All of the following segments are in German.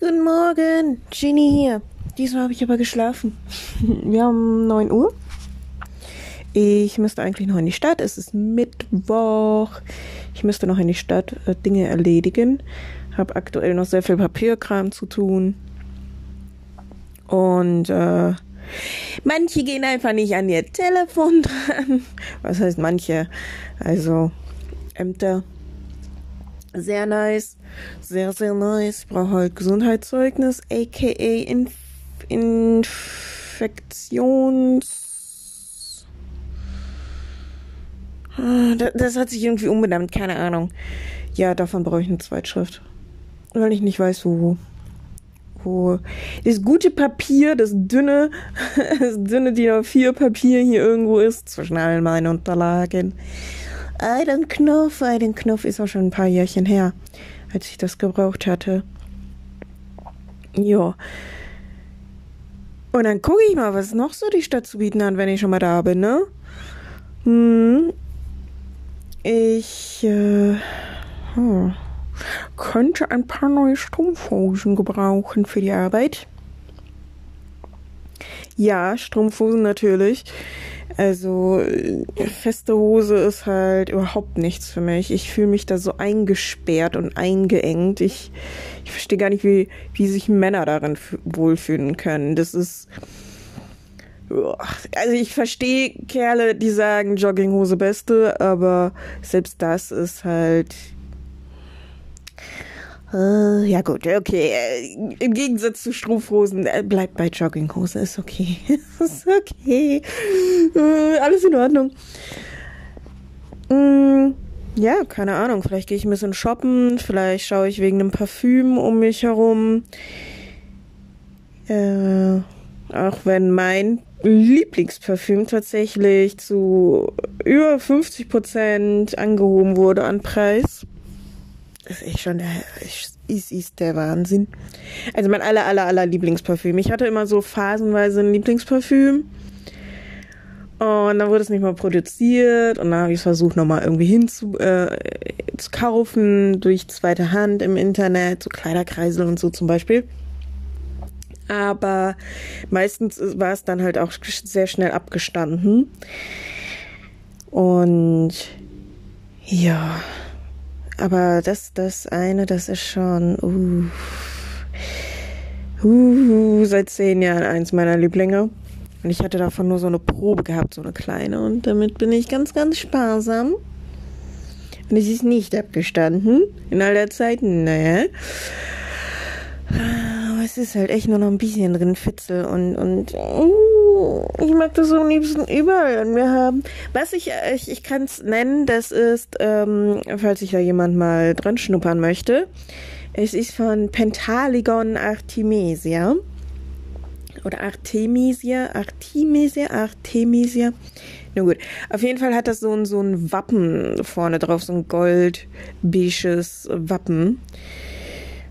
Guten Morgen, Ginny hier. Diesmal habe ich aber geschlafen. Wir haben 9 Uhr. Ich müsste eigentlich noch in die Stadt. Es ist Mittwoch. Ich müsste noch in die Stadt äh, Dinge erledigen. Habe aktuell noch sehr viel Papierkram zu tun. Und äh, manche gehen einfach nicht an ihr Telefon dran. Was heißt manche? Also Ämter. Sehr nice. Sehr, sehr nice. Ich brauche halt Gesundheitszeugnis, aka Inf Infektions. Ah, das hat sich irgendwie umbenannt, keine Ahnung. Ja, davon brauche ich eine Zweitschrift. Weil ich nicht weiß, wo. Wo. Das gute Papier, das dünne, das dünne DIN A4 Papier hier irgendwo ist, zwischen allen meinen Unterlagen. Einen Knopf, einen Knopf ist auch schon ein paar Jährchen her, als ich das gebraucht hatte. Ja. Und dann gucke ich mal, was noch so die Stadt zu bieten hat, wenn ich schon mal da bin, ne? Hm. Ich äh, hm, könnte ein paar neue Strumpfhosen gebrauchen für die Arbeit. Ja, Strumpfhosen natürlich. Also feste Hose ist halt überhaupt nichts für mich. Ich fühle mich da so eingesperrt und eingeengt. Ich, ich verstehe gar nicht, wie, wie sich Männer darin wohlfühlen können. Das ist. Also ich verstehe Kerle, die sagen Jogginghose beste, aber selbst das ist halt Uh, ja gut, okay. Äh, Im Gegensatz zu Strumpfhosen, äh, bleibt bei Jogginghose, ist okay. ist okay. Uh, alles in Ordnung. Mm, ja, keine Ahnung. Vielleicht gehe ich ein bisschen shoppen. Vielleicht schaue ich wegen einem Parfüm um mich herum. Äh, auch wenn mein Lieblingsparfüm tatsächlich zu über 50% angehoben wurde an Preis ist echt schon der, ist, ist der Wahnsinn. Also mein aller, aller, aller Lieblingsparfüm. Ich hatte immer so phasenweise ein Lieblingsparfüm. Und dann wurde es nicht mal produziert und dann habe ich es versucht nochmal irgendwie hinzukaufen äh, zu kaufen durch zweite Hand im Internet, so Kleiderkreisel und so zum Beispiel. Aber meistens war es dann halt auch sehr schnell abgestanden. Und ja, aber das, das eine, das ist schon, uh, uh, seit zehn Jahren eins meiner Lieblinge. Und ich hatte davon nur so eine Probe gehabt, so eine kleine. Und damit bin ich ganz, ganz sparsam. Und es ist nicht abgestanden in all der Zeit. Nee es ist halt echt nur noch ein bisschen drin, Fitzel und, und uh, ich mag das so am liebsten überall an mir haben. Was ich, ich, ich kann es nennen, das ist, ähm, falls sich da jemand mal dran schnuppern möchte, es ist von Pentaligon Artemisia. Oder Artemisia, Artemisia, Artemisia. Na gut. Auf jeden Fall hat das so ein, so ein Wappen vorne drauf, so ein goldbeiges Wappen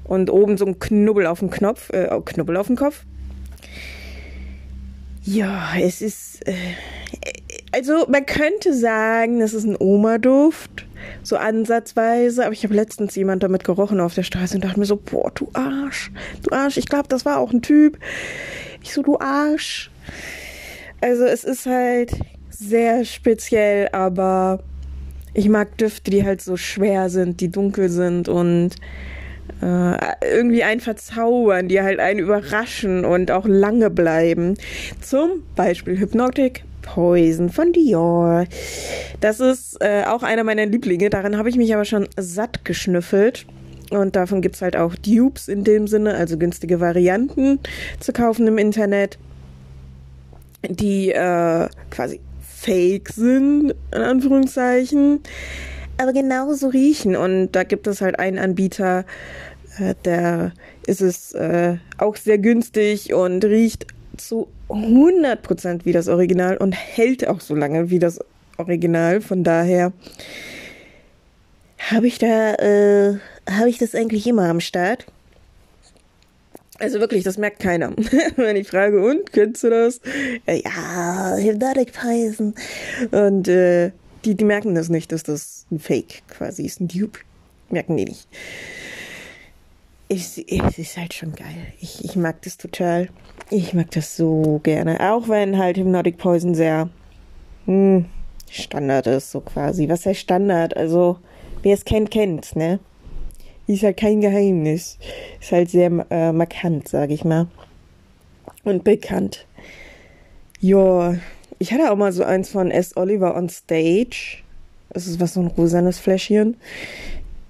und oben so ein Knubbel auf dem Knopf, äh, Knubbel auf dem Kopf. Ja, es ist, äh, also man könnte sagen, das ist ein Oma-Duft, so ansatzweise, aber ich habe letztens jemand damit gerochen auf der Straße und dachte mir so, boah, du Arsch, du Arsch, ich glaube, das war auch ein Typ. Ich so, du Arsch. Also es ist halt sehr speziell, aber ich mag Düfte, die halt so schwer sind, die dunkel sind und äh, irgendwie einen verzaubern, die halt einen überraschen und auch lange bleiben. Zum Beispiel Hypnotic Poison von Dior. Das ist äh, auch einer meiner Lieblinge. Daran habe ich mich aber schon satt geschnüffelt. Und davon gibt es halt auch Dupes in dem Sinne, also günstige Varianten zu kaufen im Internet, die äh, quasi fake sind, in Anführungszeichen aber genauso riechen. Und da gibt es halt einen Anbieter, äh, der ist es äh, auch sehr günstig und riecht zu 100% wie das Original und hält auch so lange wie das Original. Von daher habe ich da, äh, habe ich das eigentlich immer am Start. Also wirklich, das merkt keiner. Wenn ich frage, und, kennst du das? Ja, Hypnotic Poison. Und äh, die, die merken das nicht, dass das ein Fake quasi ist, ein Dupe. Merken die nicht. Es, es ist halt schon geil. Ich, ich mag das total. Ich mag das so gerne. Auch wenn halt Hypnotic Poison sehr hm, Standard ist, so quasi. Was heißt Standard? Also, wer es kennt, kennt, ne? Ist halt kein Geheimnis. Ist halt sehr äh, markant, sag ich mal. Und bekannt. Ja, ich hatte auch mal so eins von S. Oliver on Stage. Das ist was so ein rosanes Fläschchen.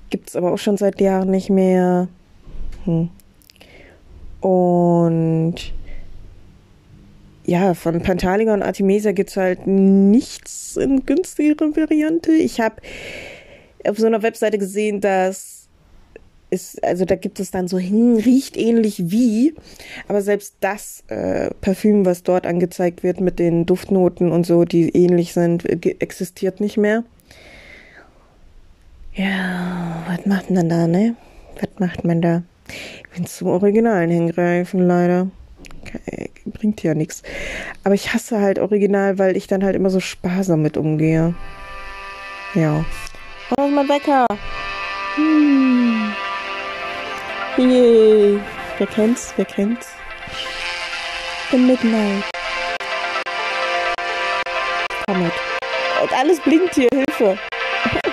Gibt's aber auch schon seit Jahren nicht mehr. Hm. Und ja, von Pantaliga und Artemisia gibt's halt nichts in günstigeren Variante. Ich habe auf so einer Webseite gesehen, dass ist, also da gibt es dann so hin, riecht ähnlich wie, aber selbst das äh, Parfüm, was dort angezeigt wird mit den Duftnoten und so, die ähnlich sind, existiert nicht mehr. Ja, was macht man da, ne? Was macht man da? Ich will zum Originalen hingreifen, leider. Bringt ja nichts. Aber ich hasse halt Original, weil ich dann halt immer so sparsam mit umgehe. Ja. Oh, ist mein Wecker. Hm. Yay. Wer kennt's? Wer kennt's? The Midnight. Komm mit. Und alles blinkt hier. Hilfe.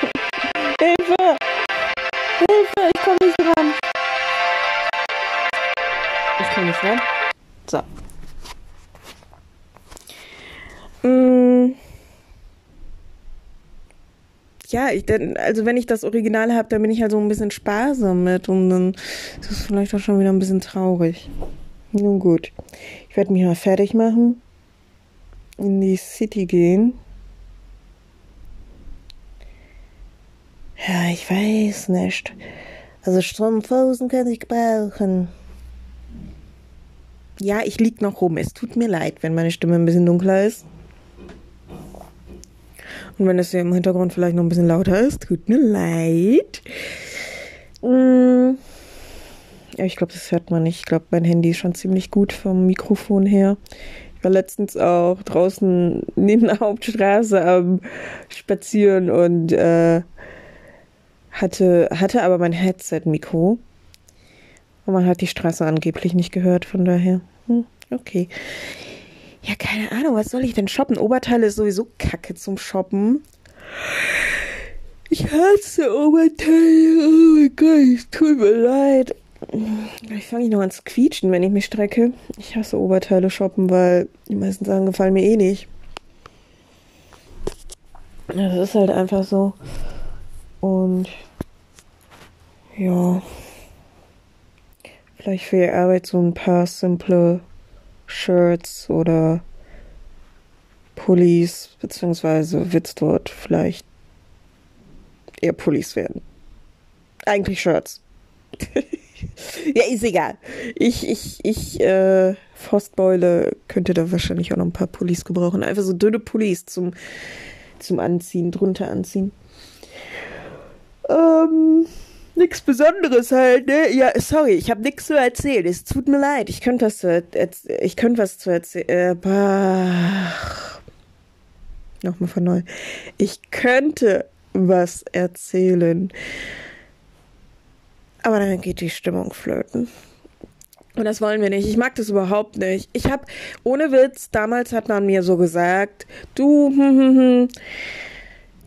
Hilfe. Hilfe. Ich komme Ran. So. Mm. Ja, ich also wenn ich das Original habe, dann bin ich halt so ein bisschen sparsam mit und dann ist es vielleicht auch schon wieder ein bisschen traurig. Nun gut. Ich werde mich mal fertig machen, in die City gehen. Ja, ich weiß nicht. Also Strumpfhosen kann ich brauchen. Ja, ich lieg noch rum. Es tut mir leid, wenn meine Stimme ein bisschen dunkler ist. Und wenn es hier im Hintergrund vielleicht noch ein bisschen lauter ist, tut mir leid. Mm. Ich glaube, das hört man nicht. Ich glaube, mein Handy ist schon ziemlich gut vom Mikrofon her. Ich war letztens auch draußen neben der Hauptstraße am Spazieren und äh, hatte, hatte aber mein Headset-Mikro. Und man hat die Straße angeblich nicht gehört, von daher. Hm, okay. Ja, keine Ahnung, was soll ich denn shoppen? Oberteile ist sowieso kacke zum Shoppen. Ich hasse Oberteile. Oh mein Gott, es tut mir leid. Ich fange ich noch an zu quietschen, wenn ich mich strecke. Ich hasse Oberteile shoppen, weil die meisten Sachen gefallen mir eh nicht. Das ist halt einfach so. Und ja. Vielleicht für die Arbeit so ein paar simple Shirts oder Pullis, beziehungsweise wird's dort vielleicht eher Pullis werden. Eigentlich Shirts. ja, ist egal. Ich, ich, ich, äh, Frostbeule könnte da wahrscheinlich auch noch ein paar Pullis gebrauchen. Einfach so dünne Pullis zum, zum Anziehen, drunter anziehen. Ähm, Nichts Besonderes halt, ne? Ja, sorry, ich habe nichts zu erzählen. Es tut mir leid. Ich könnte was zu ich könnte was zu erzählen. Äh, Nochmal von neu. Ich könnte was erzählen. Aber dann geht die Stimmung flöten. Und das wollen wir nicht. Ich mag das überhaupt nicht. Ich habe, ohne Witz, damals hat man mir so gesagt, du, hm, hm, hm,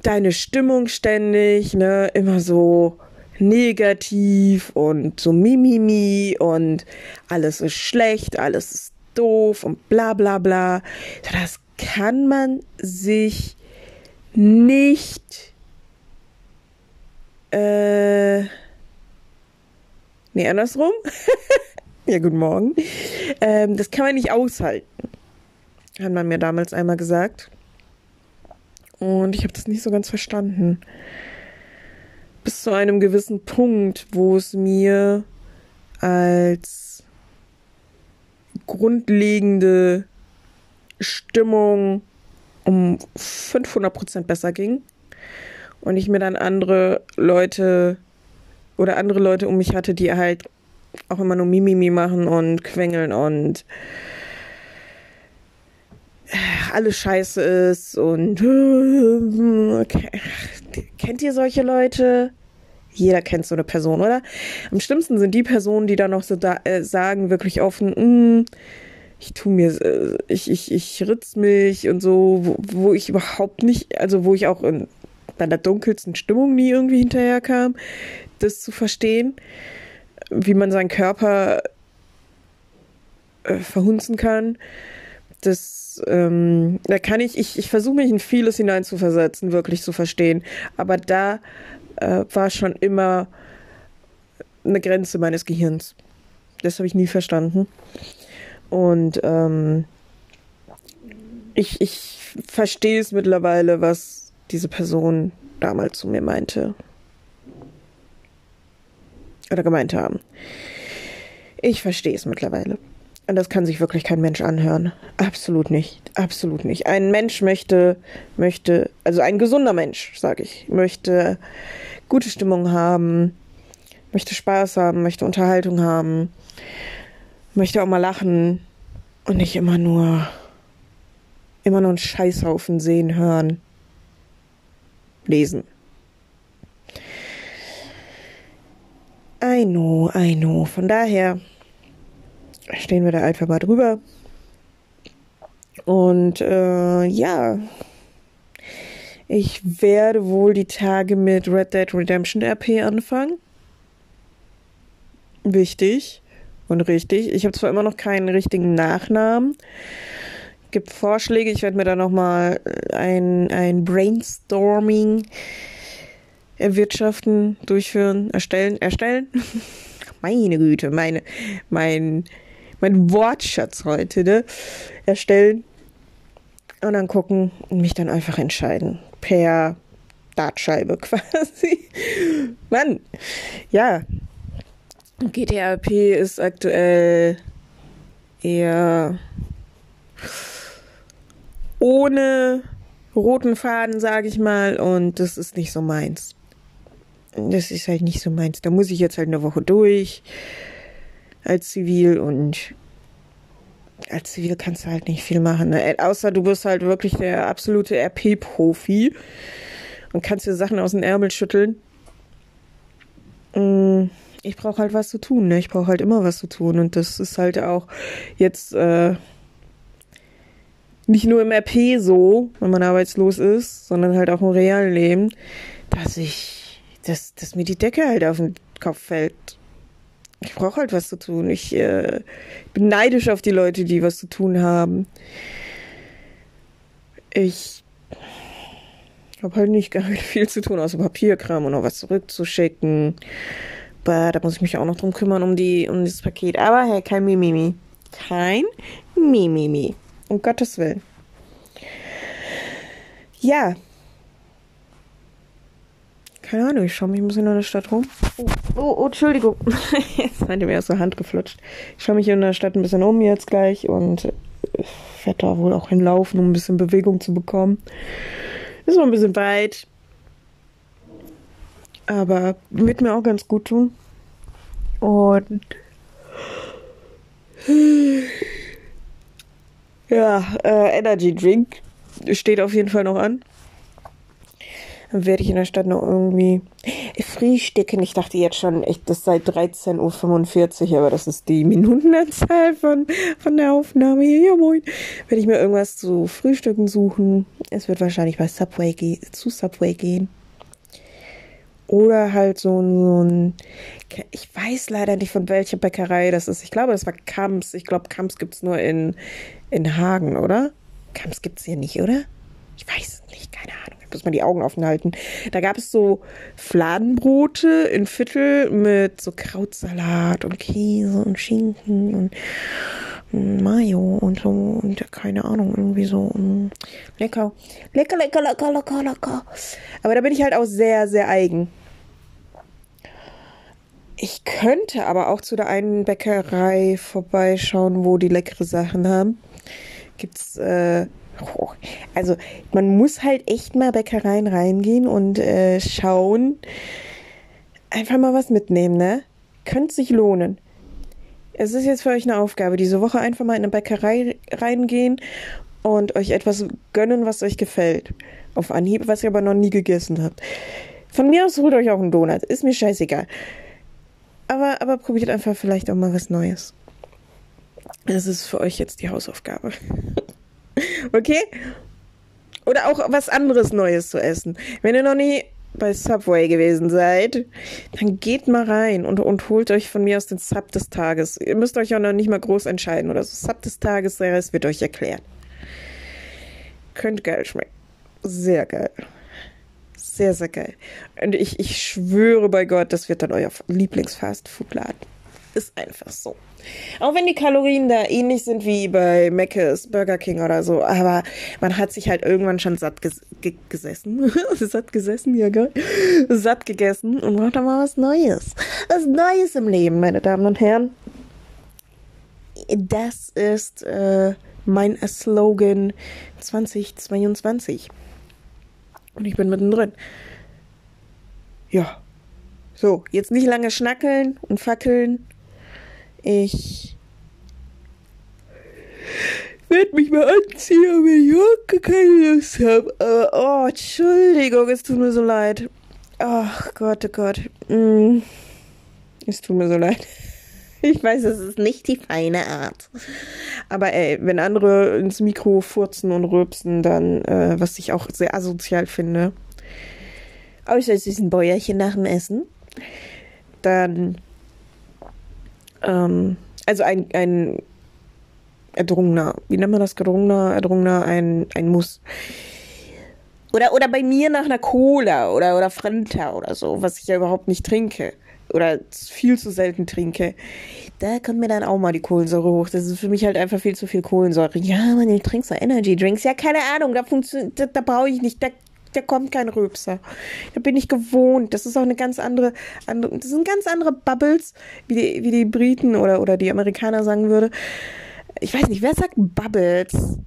deine Stimmung ständig, ne, immer so negativ und so Mimimi und alles ist schlecht, alles ist doof und bla bla bla. Das kann man sich nicht äh nee, andersrum. ja, guten Morgen. Ähm, das kann man nicht aushalten. Hat man mir damals einmal gesagt. Und ich habe das nicht so ganz verstanden bis zu einem gewissen Punkt, wo es mir als grundlegende Stimmung um 500 Prozent besser ging und ich mir dann andere Leute oder andere Leute um mich hatte, die halt auch immer nur Mimimi machen und quengeln und alles scheiße ist und okay. kennt ihr solche Leute? Jeder kennt so eine Person, oder? Am schlimmsten sind die Personen, die dann noch so da, äh, sagen, wirklich offen, mm, ich tu mir, äh, ich, ich, ich ritz mich und so, wo, wo ich überhaupt nicht, also wo ich auch in, bei der dunkelsten Stimmung nie irgendwie hinterherkam, das zu verstehen, wie man seinen Körper äh, verhunzen kann. Das, ähm, da kann ich, ich, ich versuche mich in vieles hineinzuversetzen, wirklich zu verstehen. Aber da äh, war schon immer eine Grenze meines Gehirns. Das habe ich nie verstanden. Und ähm, ich, ich verstehe es mittlerweile, was diese Person damals zu mir meinte. Oder gemeint haben. Ich verstehe es mittlerweile. Und das kann sich wirklich kein Mensch anhören. Absolut nicht. Absolut nicht. Ein Mensch möchte, möchte, also ein gesunder Mensch, sage ich, möchte gute Stimmung haben, möchte Spaß haben, möchte Unterhaltung haben, möchte auch mal lachen und nicht immer nur, immer nur einen Scheißhaufen sehen, hören, lesen. I know, I know. Von daher stehen wir da einfach mal drüber. Und äh, ja, ich werde wohl die Tage mit Red Dead Redemption RP anfangen. Wichtig und richtig. Ich habe zwar immer noch keinen richtigen Nachnamen. Gibt Vorschläge. Ich werde mir da nochmal ein, ein Brainstorming erwirtschaften, durchführen, erstellen, erstellen. Meine Güte, meine, mein, mein Wortschatz heute, ne? Erstellen und dann gucken und mich dann einfach entscheiden. Per Dartscheibe quasi. Mann, ja. GTRP ist aktuell eher ohne roten Faden, sage ich mal, und das ist nicht so meins. Das ist halt nicht so meins. Da muss ich jetzt halt eine Woche durch als Zivil und als Zivil kannst du halt nicht viel machen. Ne? Außer du bist halt wirklich der absolute RP-Profi und kannst dir Sachen aus dem Ärmel schütteln. Mm, ich brauche halt was zu tun. Ne? Ich brauche halt immer was zu tun. Und das ist halt auch jetzt äh, nicht nur im RP so, wenn man arbeitslos ist, sondern halt auch im realen Leben, dass ich, dass, dass mir die Decke halt auf den Kopf fällt ich brauche halt was zu tun. Ich äh, bin neidisch auf die Leute, die was zu tun haben. Ich habe halt nicht viel zu tun, außer Papierkram und noch was zurückzuschicken. Aber da muss ich mich auch noch drum kümmern, um, die, um dieses Paket. Aber hey, kein Mimimi. Kein Mimimi. Um Gottes Willen. Ja, keine Ahnung, ich schaue mich ein bisschen in der Stadt rum. Oh, oh, oh Entschuldigung. jetzt hat mir aus der Hand geflutscht. Ich schaue mich in der Stadt ein bisschen um jetzt gleich und äh, werde da wohl auch hinlaufen, um ein bisschen Bewegung zu bekommen. Ist noch ein bisschen weit. Aber wird mir auch ganz gut tun. Und ja, äh, Energy Drink steht auf jeden Fall noch an. Dann werde ich in der Stadt noch irgendwie frühstücken. Ich dachte jetzt schon, echt, das sei 13.45 Uhr, aber das ist die Minutenanzahl von, von der Aufnahme hier. Ja, moin. Werde ich mir irgendwas zu frühstücken suchen. Es wird wahrscheinlich bei Subway ge zu Subway gehen. Oder halt so, so ein, ich weiß leider nicht von welcher Bäckerei das ist. Ich glaube, das war Kamps. Ich glaube, Kamps gibt's nur in, in Hagen, oder? Kamps gibt's hier nicht, oder? Ich weiß es nicht, keine Ahnung muss man die Augen offen halten. Da gab es so Fladenbrote in Viertel mit so Krautsalat und Käse und Schinken und Mayo und so und keine Ahnung, irgendwie so mm, lecker. Lecker, lecker, lecker, lecker, lecker. Aber da bin ich halt auch sehr, sehr eigen. Ich könnte aber auch zu der einen Bäckerei vorbeischauen, wo die leckere Sachen haben. Gibt's äh, also man muss halt echt mal Bäckereien reingehen und äh, schauen. Einfach mal was mitnehmen, ne? Könnte sich lohnen. Es ist jetzt für euch eine Aufgabe, diese Woche einfach mal in eine Bäckerei reingehen und euch etwas gönnen, was euch gefällt. Auf Anhieb, was ihr aber noch nie gegessen habt. Von mir aus holt euch auch einen Donut. Ist mir scheißegal. Aber, aber probiert einfach vielleicht auch mal was Neues. Das ist für euch jetzt die Hausaufgabe. okay? Oder auch was anderes Neues zu essen. Wenn ihr noch nie bei Subway gewesen seid, dann geht mal rein und, und holt euch von mir aus den Sub des Tages. Ihr müsst euch auch noch nicht mal groß entscheiden oder so. Sub des Tages, der Rest wird euch erklärt. Könnte geil schmecken. Sehr geil. Sehr, sehr geil. Und ich, ich schwöre bei Gott, das wird dann euer Lieblings-Fast-Food-Laden. Ist einfach so. Auch wenn die Kalorien da ähnlich sind wie bei Mc's, Burger King oder so, aber man hat sich halt irgendwann schon satt ges ge gesessen. satt gesessen, ja geil. Satt gegessen und braucht dann mal was Neues. Was Neues im Leben, meine Damen und Herren. Das ist äh, mein Slogan 2022. Und ich bin mittendrin. Ja. So, jetzt nicht lange schnackeln und fackeln. Ich werde mich mal anziehen, wenn ich auch keine Lust habe. Aber, oh, Entschuldigung, es tut mir so leid. Ach Gott, oh Gott. Mm. Es tut mir so leid. Ich weiß, es ist nicht die feine Art. Aber ey, wenn andere ins Mikro furzen und rülpsen, dann, äh, was ich auch sehr asozial finde, außer es ist ein Bäuerchen nach dem Essen, dann, ähm, also ein, ein erdrungener, wie nennt man das, gedrungener, erdrungener, ein, ein Muss. Oder, oder bei mir nach einer Cola oder, oder Fanta oder so, was ich ja überhaupt nicht trinke oder viel zu selten trinke, da kommt mir dann auch mal die Kohlensäure hoch. Das ist für mich halt einfach viel zu viel Kohlensäure. Ja, man, du trinkst so Energy Drinks. Ja, keine Ahnung, da funktioniert, da, da brauche ich nicht, da, da kommt kein Röpser. Da bin ich gewohnt. Das ist auch eine ganz andere, andere das sind ganz andere Bubbles, wie die, wie die Briten oder, oder die Amerikaner sagen würde. Ich weiß nicht, wer sagt Bubbles?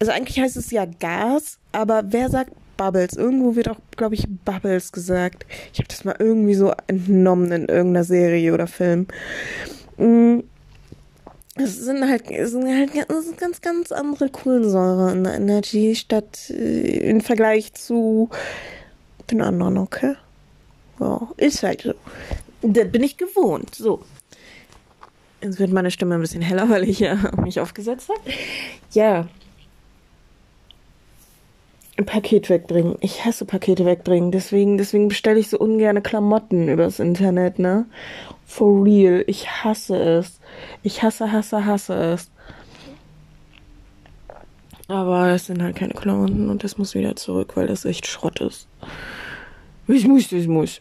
Also eigentlich heißt es ja Gas, aber wer sagt Bubbles. Irgendwo wird auch, glaube ich, Bubbles gesagt. Ich habe das mal irgendwie so entnommen in irgendeiner Serie oder Film. Mm. Es sind halt, es sind halt ganz, ganz, ganz andere Kohlensäure in der Energy statt äh, im Vergleich zu den anderen, okay? Ja, ist halt so. Das bin ich gewohnt. So. Jetzt wird meine Stimme ein bisschen heller, weil ich ja mich aufgesetzt habe. Ja, ein Paket wegbringen. Ich hasse Pakete wegbringen. Deswegen, deswegen bestelle ich so ungerne Klamotten übers Internet, ne? For real. Ich hasse es. Ich hasse, hasse, hasse es. Aber es sind halt keine Klamotten und das muss wieder zurück, weil das echt Schrott ist. Ich muss, das muss.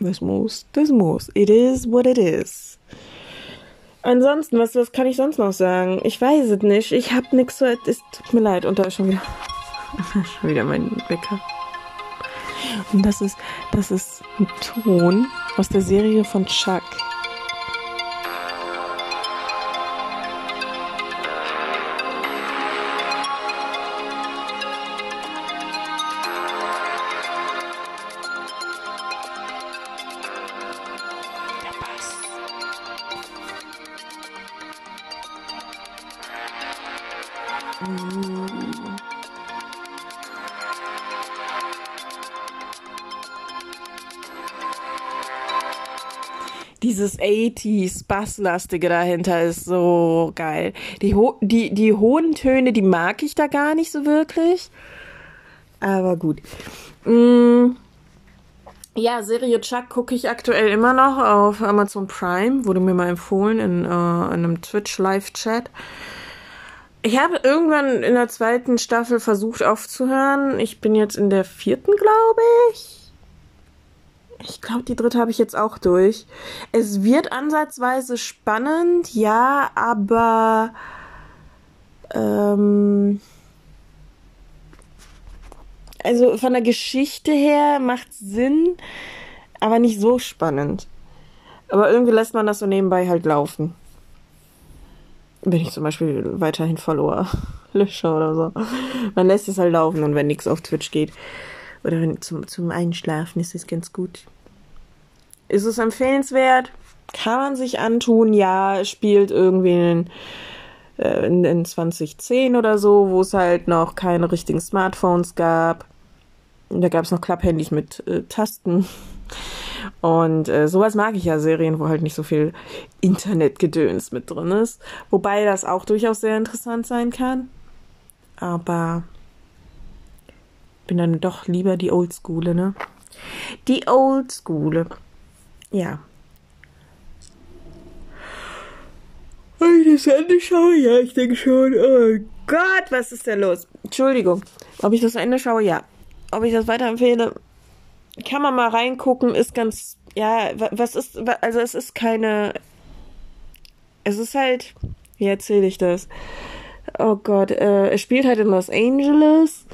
Das muss, das muss. It is what it is. Ansonsten, was, was kann ich sonst noch sagen? Ich weiß es nicht. Ich hab nix so. Es tut mir leid. Und da ist schon wieder. schon wieder mein Wecker. Und das ist, das ist ein Ton aus der Serie von Chuck. Dieses 80s Basslastige dahinter ist so geil. Die, ho die, die hohen Töne, die mag ich da gar nicht so wirklich. Aber gut. Mm. Ja, Serie Chuck gucke ich aktuell immer noch auf Amazon Prime. Wurde mir mal empfohlen in, äh, in einem Twitch-Live-Chat. Ich habe irgendwann in der zweiten Staffel versucht aufzuhören. Ich bin jetzt in der vierten, glaube ich. Ich glaube, die dritte habe ich jetzt auch durch. Es wird ansatzweise spannend, ja, aber ähm, also von der Geschichte her macht Sinn, aber nicht so spannend. Aber irgendwie lässt man das so nebenbei halt laufen. Wenn ich zum Beispiel weiterhin Follower lösche oder so. Man lässt es halt laufen und wenn nichts auf Twitch geht. Oder wenn, zum, zum Einschlafen ist es ganz gut. Ist es empfehlenswert? Kann man sich antun? Ja, spielt irgendwie in, äh, in, in 2010 oder so, wo es halt noch keine richtigen Smartphones gab. Da gab es noch Klapphandys mit äh, Tasten. Und äh, sowas mag ich ja, Serien, wo halt nicht so viel Internetgedöns mit drin ist. Wobei das auch durchaus sehr interessant sein kann. Aber bin dann doch lieber die Oldschoole, ne? Die Oldschoole. Ja. Das Ende schaue? Ja, ich denke schon. Oh Gott, was ist denn los? Entschuldigung. Ob ich das Ende schaue? Ja. Ob ich das weiterempfehle? Kann man mal reingucken, ist ganz. Ja, was ist. Also, es ist keine. Es ist halt. Wie erzähle ich das? Oh Gott, äh, es spielt halt in Los Angeles.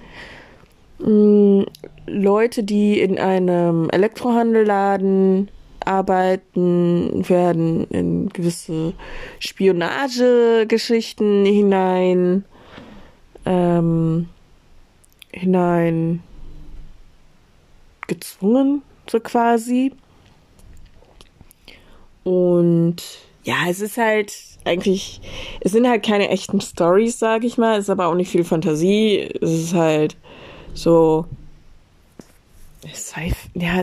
Hm, Leute, die in einem Elektrohandelladen arbeiten, werden in gewisse Spionagegeschichten hinein ähm, hinein gezwungen, so quasi. Und ja, es ist halt eigentlich, es sind halt keine echten Stories, sag ich mal. Es ist aber auch nicht viel Fantasie. Es ist halt so Sci ja,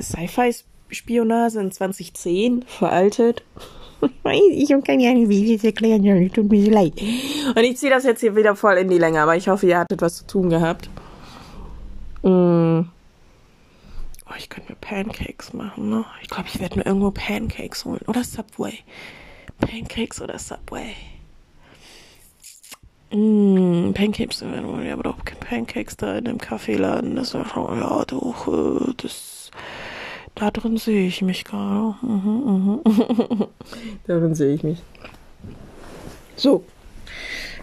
Sci-Fi-Spionage in 2010, veraltet. ich habe keine Ahnung, wie ich das erklären. Tut mir leid. Und ich ziehe das jetzt hier wieder voll in die Länge, aber ich hoffe, ihr hattet was zu tun gehabt. Mm. Oh, ich könnte mir Pancakes machen, ne? Ich glaube, ich werde mir irgendwo Pancakes holen. Oder Subway. Pancakes oder Subway. Mm, Pancakes, ja, aber doch Pancakes da in dem Kaffeeladen. Das war schon, ja, doch, äh, das, da drin sehe ich mich gerade. Mhm, mhm. Darin sehe ich mich. So.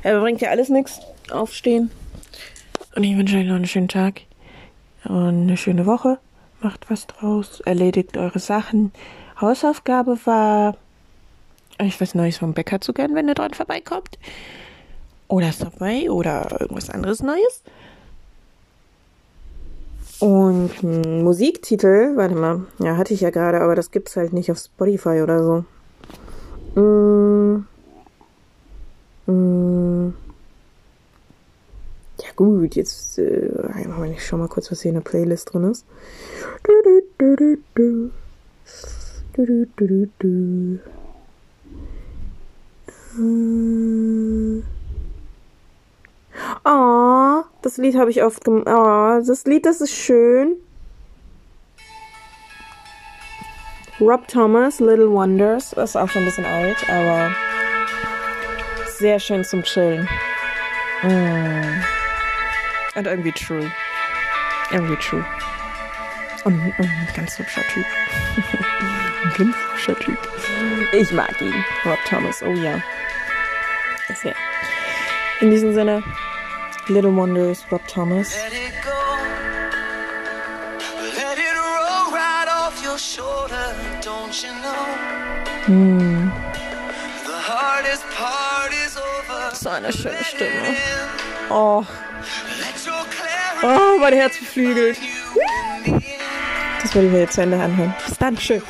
Er bringt ja alles nichts. Aufstehen. Und ich wünsche euch noch einen schönen Tag und eine schöne Woche. Macht was draus, erledigt eure Sachen. Hausaufgabe war, ich weiß Neues vom Bäcker zu gern, wenn ihr dran vorbeikommt. Oder Subway oder irgendwas anderes Neues. Und ein Musiktitel, warte mal, ja, hatte ich ja gerade, aber das gibt's halt nicht auf Spotify oder so. Mm. Mm. Ja gut, jetzt äh, ich schau mal kurz, was hier in der Playlist drin ist. Du, du, du, du, du. Du, du, du, du, du. Oh, das Lied habe ich oft gemacht. Oh, das Lied, das ist schön. Rob Thomas, Little Wonders. Das ist auch schon ein bisschen alt, aber sehr schön zum Chillen. Mm. Und irgendwie true. Irgendwie true. Und, ein ganz hübscher Typ. ein ganz hübscher Typ. Ich mag ihn. Rob Thomas, oh ja. Sehr. In diesem Sinne, Little Wonders, Rob Thomas. Hm. So eine schöne Stimme. Oh. Oh, mein Herz beflügelt. Das werde ich mir jetzt zu Ende anhören. Bis dann, schön.